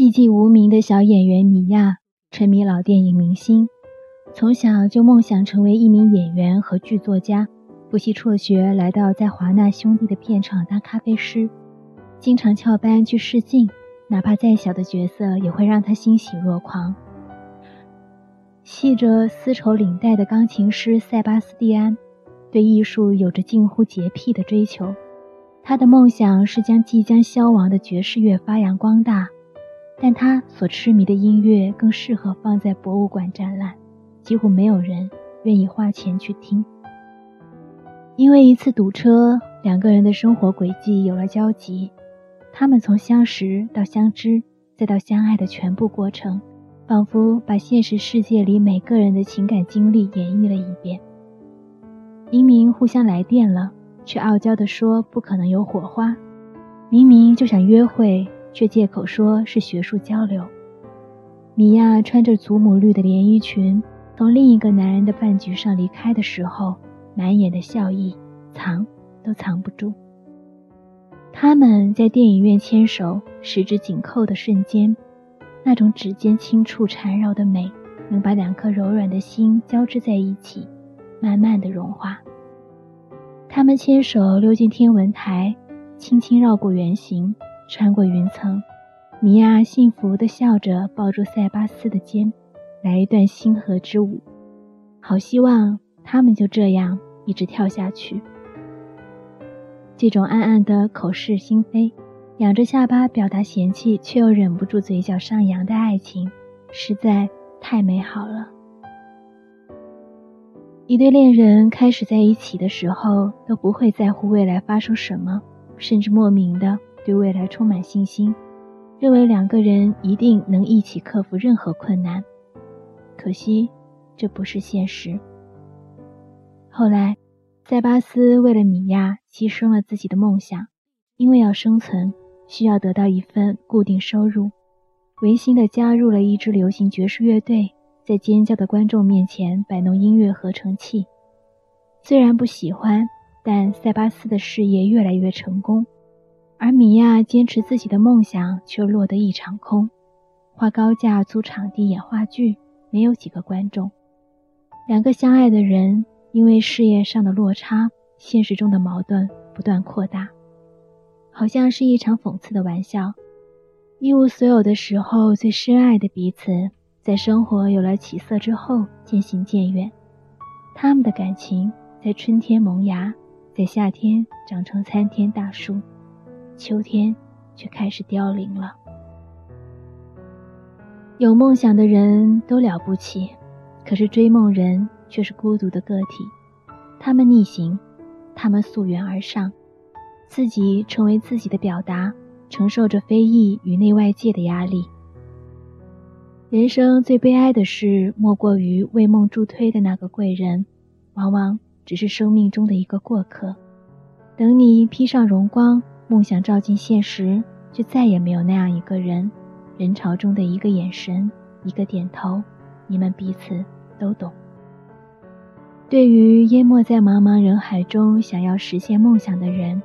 寂寂无名的小演员米娅，沉迷老电影明星，从小就梦想成为一名演员和剧作家，不惜辍学来到在华纳兄弟的片场当咖啡师，经常翘班去试镜，哪怕再小的角色也会让他欣喜若狂。系着丝绸领带的钢琴师塞巴斯蒂安，对艺术有着近乎洁癖的追求，他的梦想是将即将消亡的爵士乐发扬光大。但他所痴迷的音乐更适合放在博物馆展览，几乎没有人愿意花钱去听。因为一次堵车，两个人的生活轨迹有了交集。他们从相识到相知，再到相爱的全部过程，仿佛把现实世界里每个人的情感经历演绎了一遍。明明互相来电了，却傲娇地说不可能有火花；明明就想约会。却借口说是学术交流。米娅穿着祖母绿的连衣裙，从另一个男人的饭局上离开的时候，满眼的笑意，藏都藏不住。他们在电影院牵手，十指紧扣的瞬间，那种指尖轻触缠绕的美，能把两颗柔软的心交织在一起，慢慢的融化。他们牵手溜进天文台，轻轻绕过圆形。穿过云层，米娅幸福地笑着抱住塞巴斯的肩，来一段星河之舞。好希望他们就这样一直跳下去。这种暗暗的口是心非，仰着下巴表达嫌弃却又忍不住嘴角上扬的爱情，实在太美好了。一对恋人开始在一起的时候，都不会在乎未来发生什么，甚至莫名的。对未来充满信心，认为两个人一定能一起克服任何困难。可惜，这不是现实。后来，塞巴斯为了米娅牺牲了自己的梦想，因为要生存，需要得到一份固定收入，违心的加入了一支流行爵士乐队，在尖叫的观众面前摆弄音乐合成器。虽然不喜欢，但塞巴斯的事业越来越成功。而米娅坚持自己的梦想，却落得一场空。花高价租场地演话剧，没有几个观众。两个相爱的人，因为事业上的落差，现实中的矛盾不断扩大，好像是一场讽刺的玩笑。一无所有的时候，最深爱的彼此，在生活有了起色之后，渐行渐远。他们的感情在春天萌芽，在夏天长成参天大树。秋天，却开始凋零了。有梦想的人都了不起，可是追梦人却是孤独的个体。他们逆行，他们溯源而上，自己成为自己的表达，承受着非议与内外界的压力。人生最悲哀的事，莫过于为梦助推的那个贵人，往往只是生命中的一个过客。等你披上荣光。梦想照进现实，却再也没有那样一个人。人潮中的一个眼神，一个点头，你们彼此都懂。对于淹没在茫茫人海中想要实现梦想的人，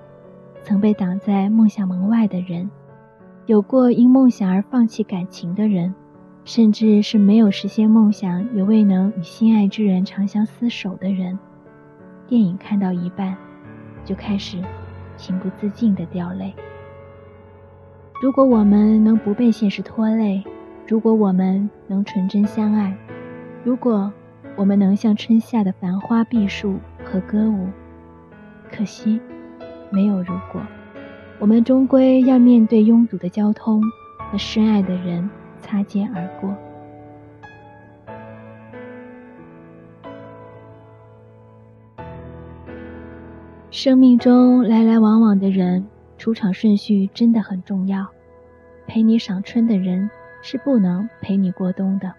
曾被挡在梦想门外的人，有过因梦想而放弃感情的人，甚至是没有实现梦想也未能与心爱之人长相厮守的人，电影看到一半，就开始。情不自禁的掉泪。如果我们能不被现实拖累，如果我们能纯真相爱，如果我们能像春夏的繁花碧树和歌舞，可惜，没有如果，我们终归要面对拥堵的交通和深爱的人擦肩而过。生命中来来往往的人，出场顺序真的很重要。陪你赏春的人，是不能陪你过冬的。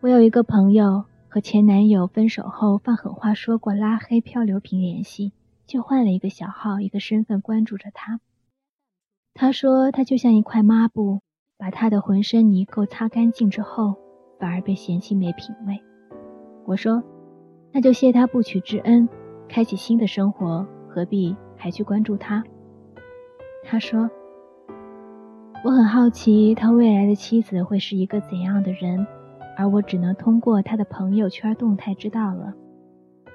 我有一个朋友，和前男友分手后放狠话说过拉黑漂流瓶联系，就换了一个小号，一个身份关注着他。他说他就像一块抹布，把他的浑身泥垢擦干净之后，反而被嫌弃没品味。我说，那就谢他不娶之恩。开启新的生活，何必还去关注他？他说：“我很好奇他未来的妻子会是一个怎样的人，而我只能通过他的朋友圈动态知道了。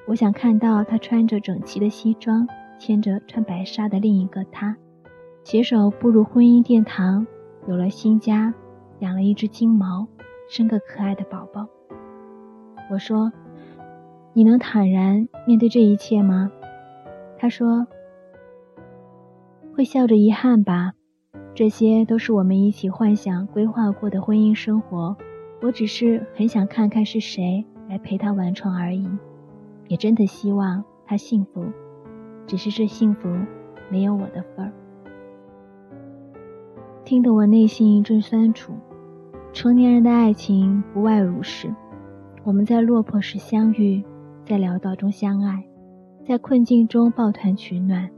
我想看到他穿着整齐的西装，牵着穿白纱的另一个他，携手步入婚姻殿堂，有了新家，养了一只金毛，生个可爱的宝宝。我说：“你能坦然面对这一切吗？”他说：“会笑着遗憾吧。这些都是我们一起幻想规划过的婚姻生活。我只是很想看看是谁来陪他完床而已。”也真的希望他幸福，只是这幸福没有我的份儿。听得我内心一阵酸楚。成年人的爱情不外如是：我们在落魄时相遇，在潦倒中相爱，在困境中抱团取暖，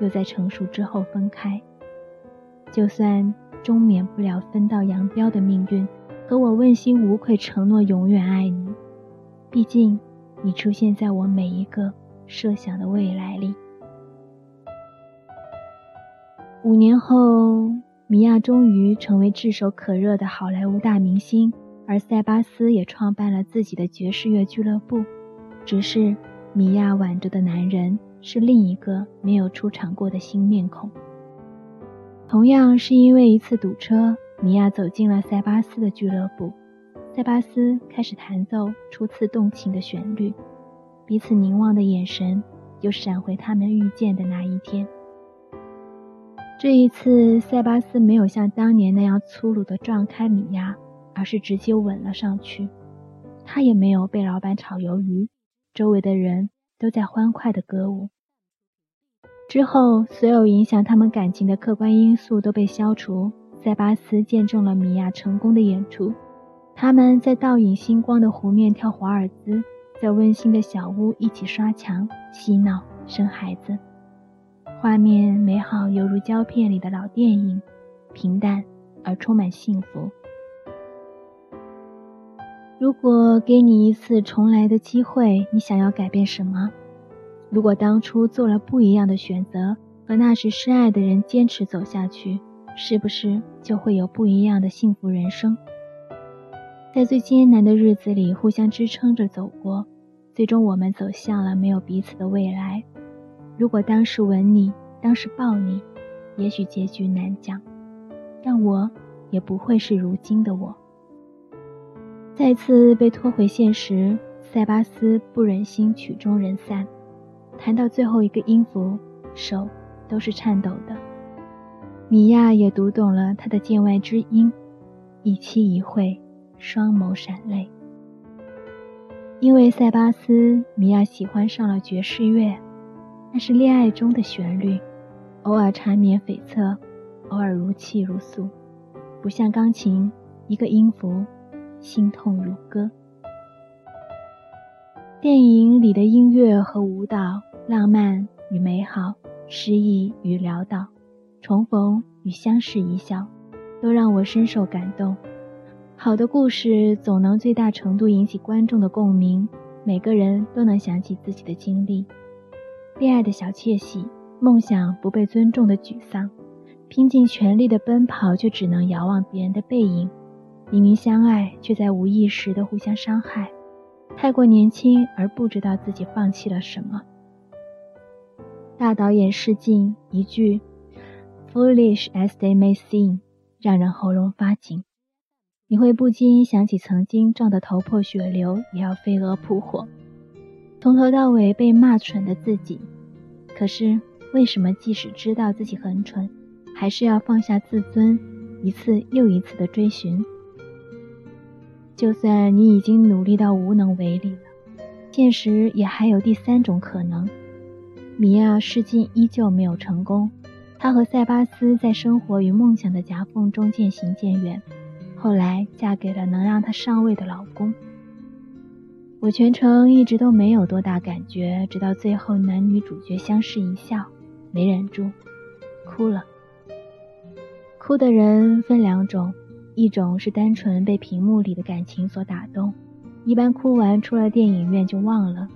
又在成熟之后分开。就算终免不了分道扬镳的命运，可我问心无愧承诺永远爱你。毕竟。你出现在我每一个设想的未来里。五年后，米娅终于成为炙手可热的好莱坞大明星，而塞巴斯也创办了自己的爵士乐俱乐部。只是，米娅挽着的男人是另一个没有出场过的新面孔。同样是因为一次堵车，米娅走进了塞巴斯的俱乐部。塞巴斯开始弹奏初次动情的旋律，彼此凝望的眼神又闪回他们遇见的那一天。这一次，塞巴斯没有像当年那样粗鲁地撞开米娅，而是直接吻了上去。他也没有被老板炒鱿鱼，周围的人都在欢快地歌舞。之后，所有影响他们感情的客观因素都被消除，塞巴斯见证了米娅成功的演出。他们在倒影星光的湖面跳华尔兹，在温馨的小屋一起刷墙、嬉闹、生孩子，画面美好犹如胶片里的老电影，平淡而充满幸福。如果给你一次重来的机会，你想要改变什么？如果当初做了不一样的选择，和那时深爱的人坚持走下去，是不是就会有不一样的幸福人生？在最艰难的日子里，互相支撑着走过，最终我们走向了没有彼此的未来。如果当时吻你，当时抱你，也许结局难讲，但我也不会是如今的我。再次被拖回现实，塞巴斯不忍心曲终人散，弹到最后一个音符，手都是颤抖的。米娅也读懂了他的见外之音，一期一会。双眸闪泪，因为塞巴斯，米娅喜欢上了爵士乐，那是恋爱中的旋律，偶尔缠绵悱恻，偶尔如泣如诉，不像钢琴，一个音符，心痛如歌。电影里的音乐和舞蹈，浪漫与美好，诗意与潦倒，重逢与相视一笑，都让我深受感动。好的故事总能最大程度引起观众的共鸣，每个人都能想起自己的经历：恋爱的小窃喜，梦想不被尊重的沮丧，拼尽全力的奔跑却只能遥望别人的背影，明明相爱却在无意识的互相伤害，太过年轻而不知道自己放弃了什么。大导演试镜一句 “foolish as they may seem”，让人喉咙发紧。你会不禁想起曾经撞得头破血流也要飞蛾扑火，从头到尾被骂蠢的自己。可是为什么即使知道自己很蠢，还是要放下自尊，一次又一次的追寻？就算你已经努力到无能为力了，现实也还有第三种可能。米娅试镜依旧没有成功，她和塞巴斯在生活与梦想的夹缝中渐行渐远。后来嫁给了能让她上位的老公。我全程一直都没有多大感觉，直到最后男女主角相视一笑，没忍住，哭了。哭的人分两种，一种是单纯被屏幕里的感情所打动，一般哭完出了电影院就忘了；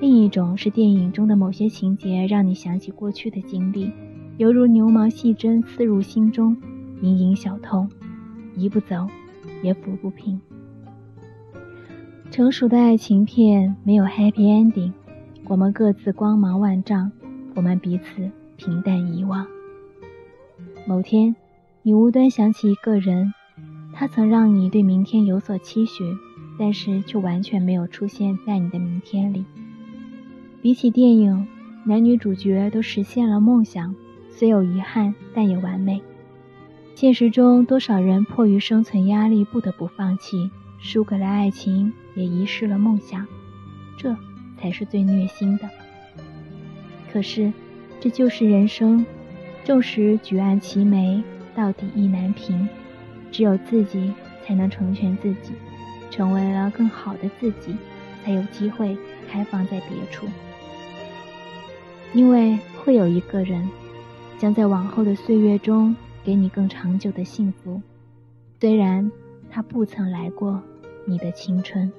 另一种是电影中的某些情节让你想起过去的经历，犹如牛毛细针刺入心中。隐隐小痛，一步走也抚不平。成熟的爱情片没有 happy ending，我们各自光芒万丈，我们彼此平淡遗忘。某天，你无端想起一个人，他曾让你对明天有所期许，但是却完全没有出现在你的明天里。比起电影，男女主角都实现了梦想，虽有遗憾，但也完美。现实中，多少人迫于生存压力不得不放弃，输给了爱情。也遗失了梦想，这才是最虐心的。可是，这就是人生，纵使举案齐眉，到底意难平。只有自己才能成全自己，成为了更好的自己，才有机会开放在别处。因为会有一个人，将在往后的岁月中给你更长久的幸福，虽然他不曾来过你的青春。